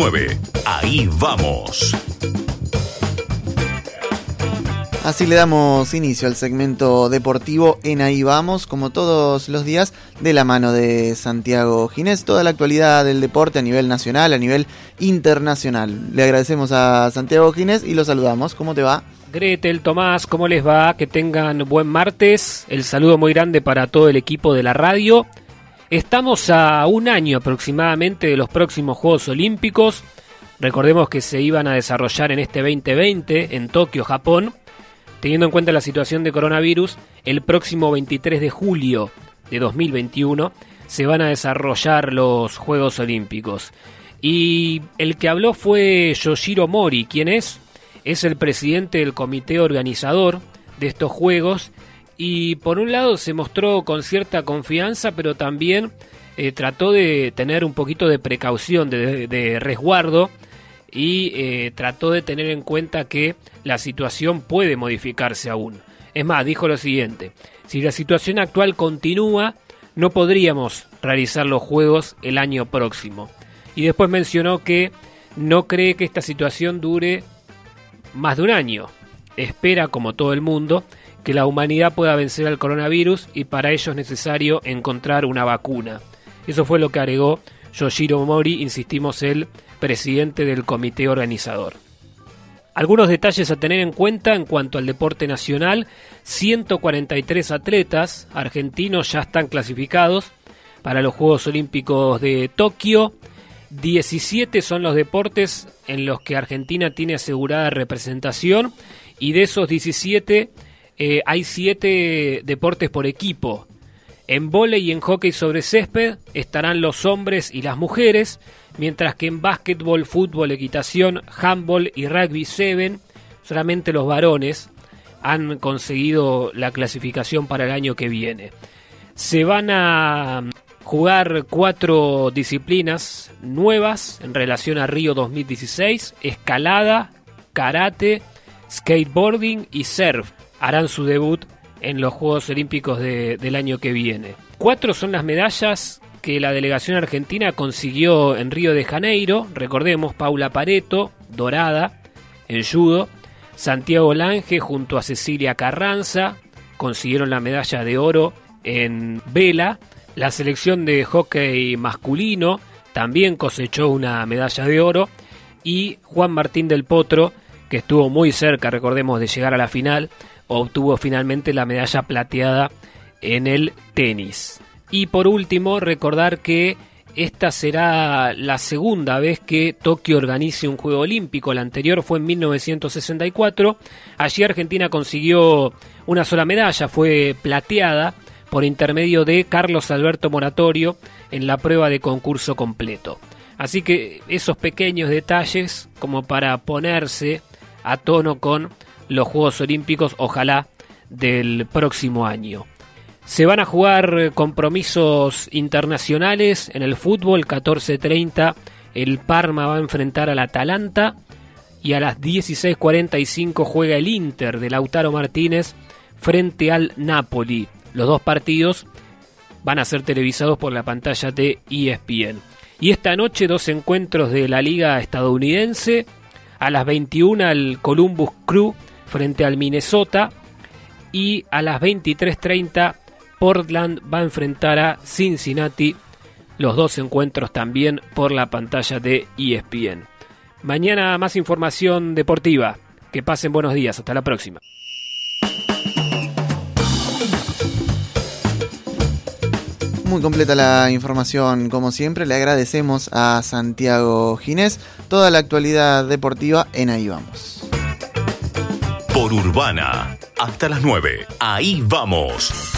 9. Ahí vamos. Así le damos inicio al segmento deportivo en Ahí Vamos, como todos los días, de la mano de Santiago Ginés. Toda la actualidad del deporte a nivel nacional, a nivel internacional. Le agradecemos a Santiago Ginés y lo saludamos. ¿Cómo te va? Gretel, Tomás, ¿cómo les va? Que tengan buen martes. El saludo muy grande para todo el equipo de la radio. Estamos a un año aproximadamente de los próximos Juegos Olímpicos. Recordemos que se iban a desarrollar en este 2020 en Tokio, Japón teniendo en cuenta la situación de coronavirus, el próximo 23 de julio de 2021 se van a desarrollar los Juegos Olímpicos. Y el que habló fue Yoshiro Mori, quien es? Es el presidente del comité organizador de estos Juegos y por un lado se mostró con cierta confianza, pero también eh, trató de tener un poquito de precaución, de resguardo y eh, trató de tener en cuenta que la situación puede modificarse aún. Es más, dijo lo siguiente, si la situación actual continúa, no podríamos realizar los Juegos el año próximo. Y después mencionó que no cree que esta situación dure más de un año. Espera, como todo el mundo, que la humanidad pueda vencer al coronavirus y para ello es necesario encontrar una vacuna. Eso fue lo que agregó Yoshiro Mori, insistimos, el presidente del comité organizador. Algunos detalles a tener en cuenta en cuanto al deporte nacional. 143 atletas argentinos ya están clasificados para los Juegos Olímpicos de Tokio. 17 son los deportes en los que Argentina tiene asegurada representación y de esos 17 eh, hay 7 deportes por equipo. En volei y en hockey sobre césped estarán los hombres y las mujeres, mientras que en básquetbol, fútbol, equitación, handball y rugby 7 solamente los varones han conseguido la clasificación para el año que viene. Se van a jugar cuatro disciplinas nuevas en relación a Río 2016, escalada, karate, skateboarding y surf. Harán su debut en los Juegos Olímpicos del año que viene. Cuatro son las medallas que la delegación argentina consiguió en Río de Janeiro. Recordemos, Paula Pareto, dorada, en judo. Santiago Lange junto a Cecilia Carranza consiguieron la medalla de oro en vela. La selección de hockey masculino también cosechó una medalla de oro. Y Juan Martín del Potro, que estuvo muy cerca, recordemos, de llegar a la final, obtuvo finalmente la medalla plateada en el tenis. Y por último, recordar que esta será la segunda vez que Tokio organice un Juego Olímpico. La anterior fue en 1964. Allí Argentina consiguió una sola medalla, fue plateada por intermedio de Carlos Alberto Moratorio en la prueba de concurso completo. Así que esos pequeños detalles como para ponerse a tono con los Juegos Olímpicos, ojalá del próximo año. Se van a jugar compromisos internacionales en el fútbol, 14.30 el Parma va a enfrentar al Atalanta y a las 16.45 juega el Inter de Lautaro Martínez frente al Napoli. Los dos partidos van a ser televisados por la pantalla de ESPN. Y esta noche dos encuentros de la liga estadounidense. A las 21 el Columbus Crew frente al Minnesota. Y a las 23.30 Portland va a enfrentar a Cincinnati. Los dos encuentros también por la pantalla de ESPN. Mañana más información deportiva. Que pasen buenos días. Hasta la próxima. Muy completa la información, como siempre. Le agradecemos a Santiago Ginés toda la actualidad deportiva en Ahí Vamos. Por Urbana, hasta las 9. Ahí vamos.